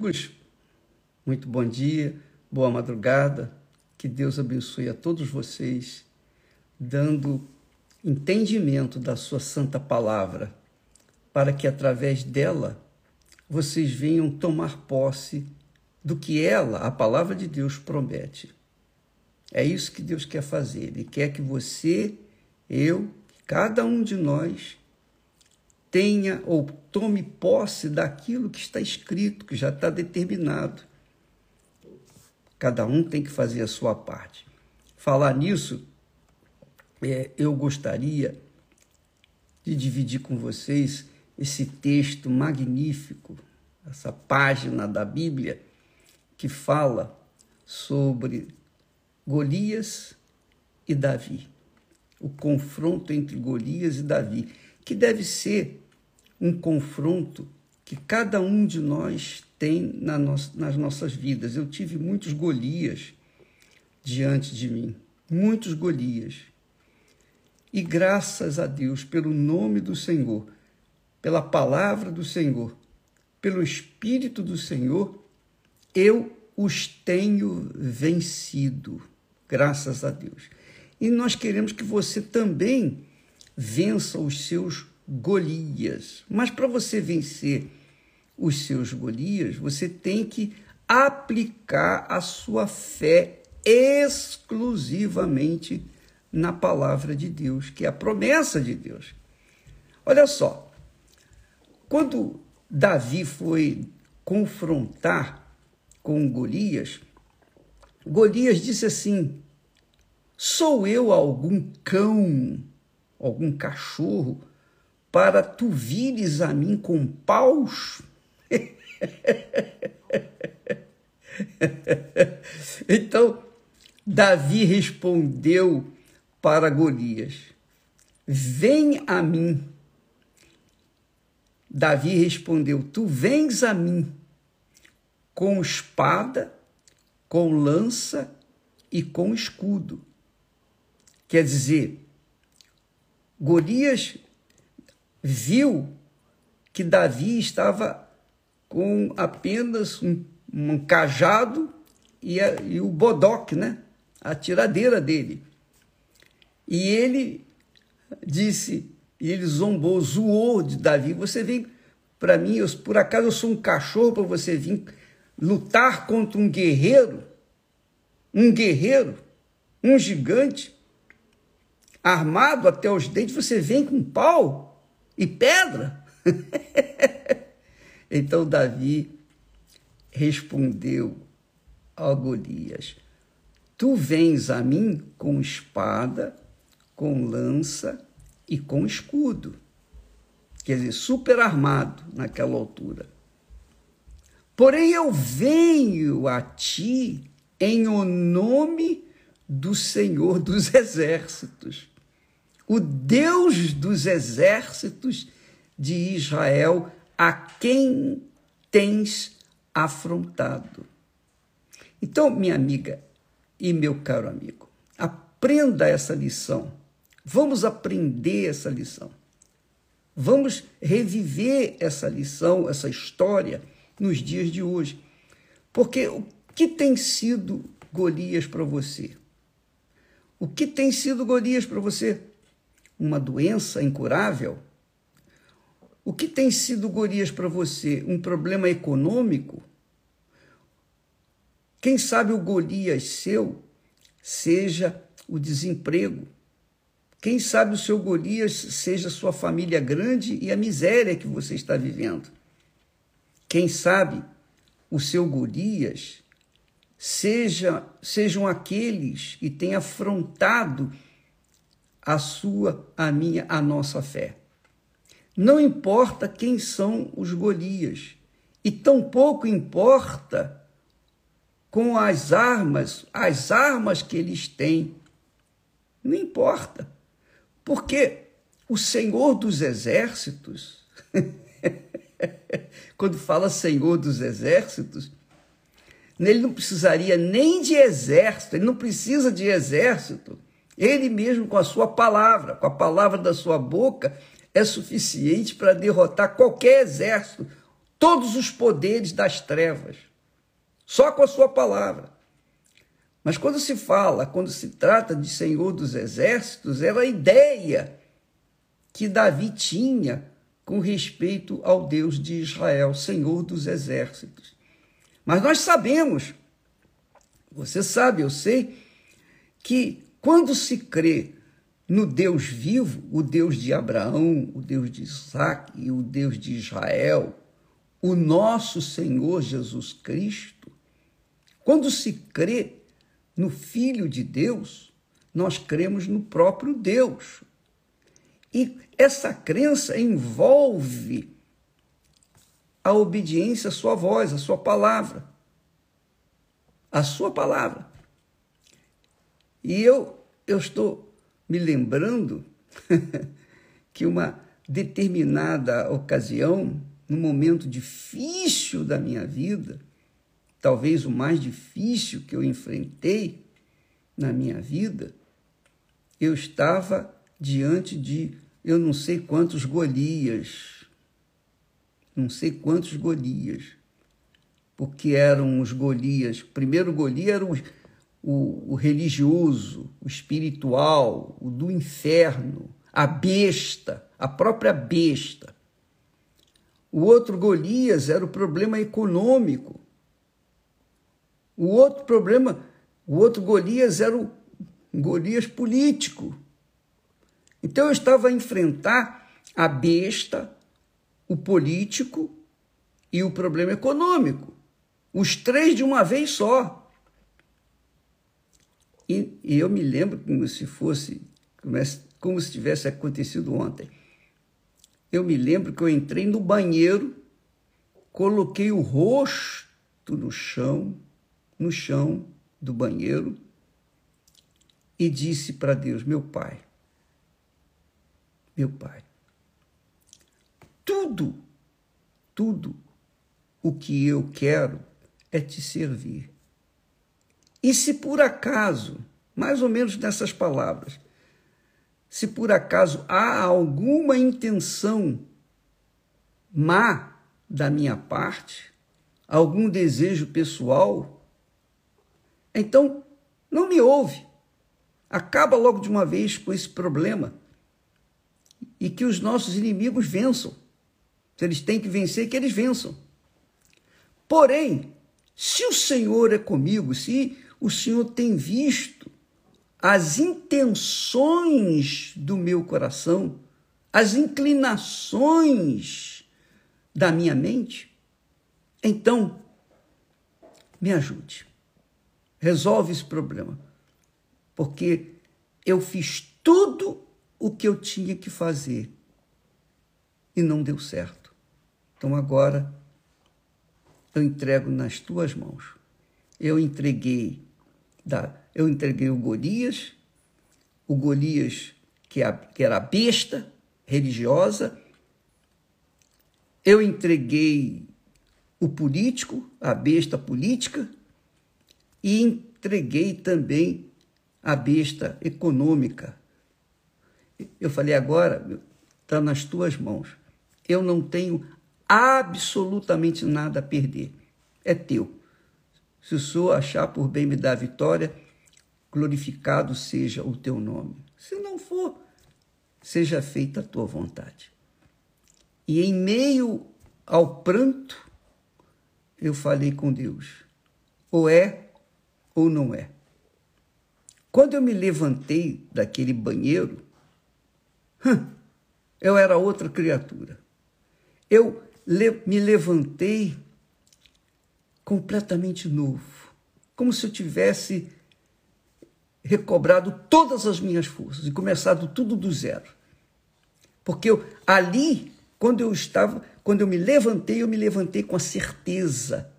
amigos, muito bom dia, boa madrugada, que Deus abençoe a todos vocês, dando entendimento da Sua Santa Palavra, para que através dela vocês venham tomar posse do que ela, a Palavra de Deus, promete. É isso que Deus quer fazer. Ele quer que você, eu, cada um de nós, tenha ou tome posse daquilo que está escrito, que já está determinado. Cada um tem que fazer a sua parte. Falar nisso, é, eu gostaria de dividir com vocês esse texto magnífico, essa página da Bíblia que fala sobre Golias e Davi. O confronto entre Golias e Davi, que deve ser um confronto que cada um de nós tem na no nas nossas vidas. Eu tive muitos Golias diante de mim, muitos Golias. E graças a Deus, pelo nome do Senhor, pela palavra do Senhor, pelo Espírito do Senhor, eu os tenho vencido, graças a Deus. E nós queremos que você também vença os seus Golias. Mas para você vencer os seus Golias, você tem que aplicar a sua fé exclusivamente na palavra de Deus, que é a promessa de Deus. Olha só, quando Davi foi confrontar com Golias, Golias disse assim: Sou eu algum cão, algum cachorro para tu vires a mim com paus? então, Davi respondeu para Golias: Vem a mim. Davi respondeu: Tu vens a mim com espada, com lança e com escudo. Quer dizer, Golias viu que Davi estava com apenas um, um cajado e, a, e, o bodoque, né? a tiradeira dele. E ele disse, e ele zombou, zoou de Davi: Você vem para mim, eu, por acaso eu sou um cachorro para você vir lutar contra um guerreiro? Um guerreiro, um gigante, armado até os dentes, você vem com pau? e pedra. então Davi respondeu a Golias: Tu vens a mim com espada, com lança e com escudo. Quer dizer, super armado naquela altura. Porém, eu venho a ti em o nome do Senhor dos Exércitos, o Deus dos exércitos de Israel, a quem tens afrontado. Então, minha amiga e meu caro amigo, aprenda essa lição. Vamos aprender essa lição. Vamos reviver essa lição, essa história nos dias de hoje. Porque o que tem sido Golias para você? O que tem sido Golias para você? Uma doença incurável? O que tem sido, Gorias, para você? Um problema econômico? Quem sabe o Golias seu seja o desemprego? Quem sabe o seu Golias seja sua família grande e a miséria que você está vivendo? Quem sabe o seu Golias seja, sejam aqueles que têm afrontado a sua, a minha, a nossa fé. Não importa quem são os Golias, e tampouco importa com as armas, as armas que eles têm. Não importa. Porque o Senhor dos Exércitos, quando fala Senhor dos Exércitos, ele não precisaria nem de exército, ele não precisa de exército ele mesmo, com a sua palavra, com a palavra da sua boca, é suficiente para derrotar qualquer exército todos os poderes das trevas, só com a sua palavra. Mas quando se fala, quando se trata de Senhor dos Exércitos, era a ideia que Davi tinha com respeito ao Deus de Israel, Senhor dos Exércitos. Mas nós sabemos, você sabe, eu sei, que quando se crê no Deus vivo, o Deus de Abraão, o Deus de Isaac e o Deus de Israel, o nosso Senhor Jesus Cristo, quando se crê no Filho de Deus, nós cremos no próprio Deus. E essa crença envolve a obediência à sua voz, à sua palavra. A sua palavra. E eu, eu estou me lembrando que uma determinada ocasião, num momento difícil da minha vida, talvez o mais difícil que eu enfrentei na minha vida, eu estava diante de eu não sei quantos Golias, não sei quantos Golias, porque eram os Golias. Primeiro Golias era o, o, o religioso, o espiritual, o do inferno, a besta, a própria besta. O outro Golias era o problema econômico. O outro problema, o outro Golias era o Golias político. Então eu estava a enfrentar a besta, o político e o problema econômico. Os três de uma vez só. E, e eu me lembro como se fosse, como se tivesse acontecido ontem. Eu me lembro que eu entrei no banheiro, coloquei o rosto no chão, no chão do banheiro, e disse para Deus: Meu Pai, meu Pai. Tudo, tudo o que eu quero é te servir. E se por acaso, mais ou menos nessas palavras, se por acaso há alguma intenção má da minha parte, algum desejo pessoal, então não me ouve. Acaba logo de uma vez com esse problema e que os nossos inimigos vençam. Se eles têm que vencer, que eles vençam. Porém, se o Senhor é comigo, se o Senhor tem visto as intenções do meu coração, as inclinações da minha mente, então me ajude. Resolve esse problema. Porque eu fiz tudo o que eu tinha que fazer e não deu certo. Então agora eu entrego nas tuas mãos. Eu entreguei da, eu entreguei o Golias, o Golias que, a, que era besta religiosa. Eu entreguei o político, a besta política, e entreguei também a besta econômica, eu falei, agora está nas tuas mãos. Eu não tenho absolutamente nada a perder. É teu. Se o Senhor achar por bem me dar vitória, glorificado seja o teu nome. Se não for, seja feita a tua vontade. E em meio ao pranto, eu falei com Deus: ou é ou não é. Quando eu me levantei daquele banheiro, eu era outra criatura. Eu me levantei completamente novo, como se eu tivesse recobrado todas as minhas forças e começado tudo do zero. Porque eu, ali, quando eu estava, quando eu me levantei, eu me levantei com a certeza,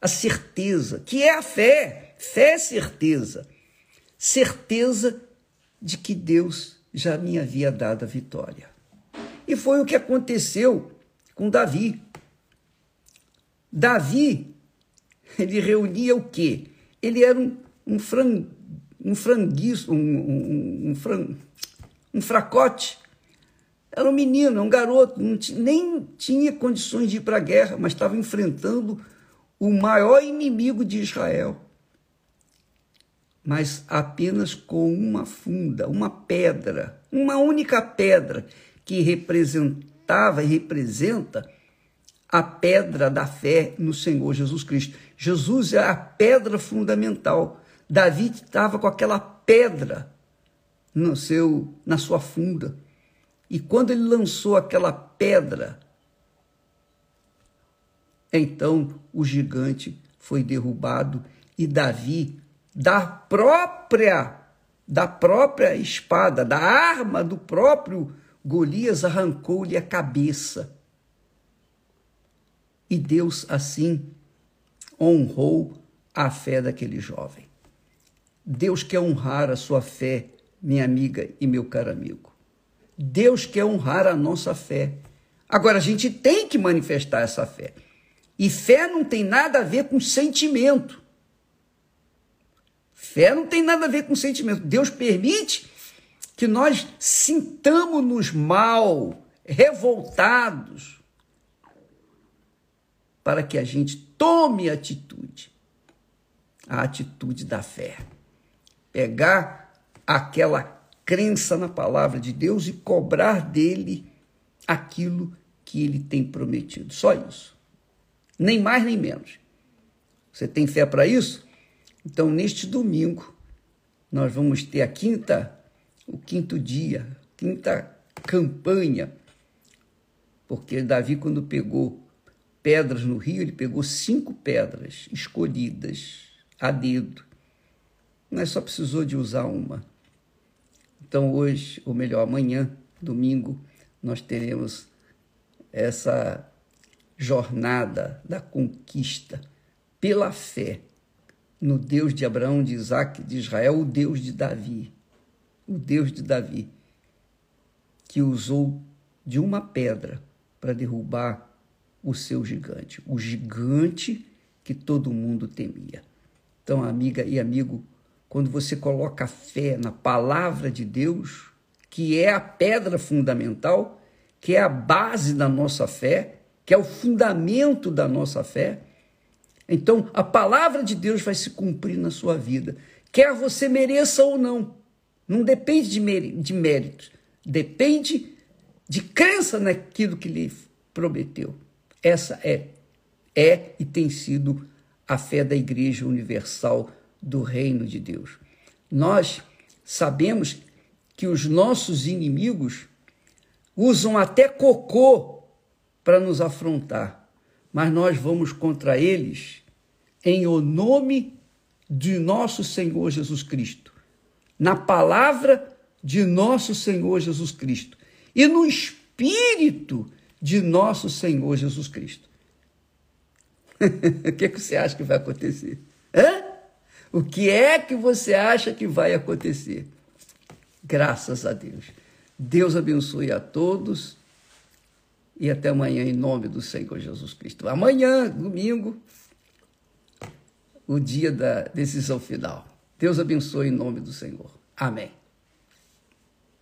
a certeza, que é a fé, fé é certeza, certeza de que Deus já me havia dado a vitória. E foi o que aconteceu com Davi. Davi, ele reunia o quê? Ele era um, um, fran, um franguiço, um, um, um, fran, um fracote. Era um menino, um garoto, nem tinha condições de ir para a guerra, mas estava enfrentando o maior inimigo de Israel. Mas apenas com uma funda, uma pedra, uma única pedra que representava e representa a pedra da fé no Senhor Jesus Cristo. Jesus é a pedra fundamental. Davi estava com aquela pedra no seu, na sua funda. E quando ele lançou aquela pedra, então o gigante foi derrubado e Davi, da própria da própria espada, da arma do próprio Golias, arrancou-lhe a cabeça. E Deus assim honrou a fé daquele jovem. Deus quer honrar a sua fé, minha amiga e meu caro amigo. Deus quer honrar a nossa fé. Agora, a gente tem que manifestar essa fé. E fé não tem nada a ver com sentimento. Fé não tem nada a ver com sentimento. Deus permite que nós sintamos-nos mal, revoltados, para que a gente tome atitude. A atitude da fé. Pegar aquela crença na palavra de Deus e cobrar dele aquilo que ele tem prometido. Só isso. Nem mais nem menos. Você tem fé para isso? Então, neste domingo, nós vamos ter a quinta, o quinto dia, quinta campanha, porque Davi, quando pegou pedras no rio, ele pegou cinco pedras escolhidas a dedo, mas só precisou de usar uma. Então, hoje, ou melhor, amanhã, domingo, nós teremos essa jornada da conquista pela fé no Deus de Abraão, de Isaac, de Israel, o Deus de Davi. O Deus de Davi, que usou de uma pedra para derrubar o seu gigante, o gigante que todo mundo temia. Então, amiga e amigo, quando você coloca fé na palavra de Deus, que é a pedra fundamental, que é a base da nossa fé, que é o fundamento da nossa fé, então a palavra de Deus vai se cumprir na sua vida, quer você mereça ou não. Não depende de mérito, depende de crença naquilo que lhe prometeu. Essa é, é e tem sido a fé da Igreja Universal do reino de Deus. Nós sabemos que os nossos inimigos usam até cocô para nos afrontar, mas nós vamos contra eles em o nome de nosso Senhor Jesus Cristo, na palavra de nosso Senhor Jesus Cristo e no espírito de nosso Senhor Jesus Cristo. o que, é que você acha que vai acontecer? Hã? O que é que você acha que vai acontecer? Graças a Deus. Deus abençoe a todos e até amanhã em nome do Senhor Jesus Cristo. Amanhã, domingo, o dia da decisão final. Deus abençoe em nome do Senhor. Amém.